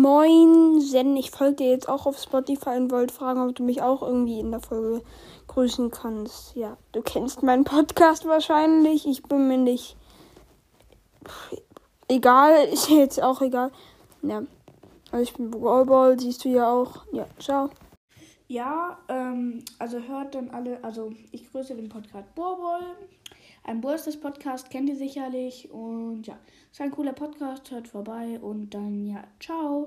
Moin, Zen. Ich folge dir jetzt auch auf Spotify und wollte fragen, ob du mich auch irgendwie in der Folge grüßen kannst. Ja, du kennst meinen Podcast wahrscheinlich. Ich bin mir nicht. Egal, ist jetzt auch egal. Ja. Also ich bin Brawlball, siehst du ja auch. Ja, ciao. Ja, ähm, also hört dann alle, also ich grüße den Podcast Borbol. Ein Burstes Podcast kennt ihr sicherlich und ja, ist ein cooler Podcast, hört vorbei und dann ja, ciao.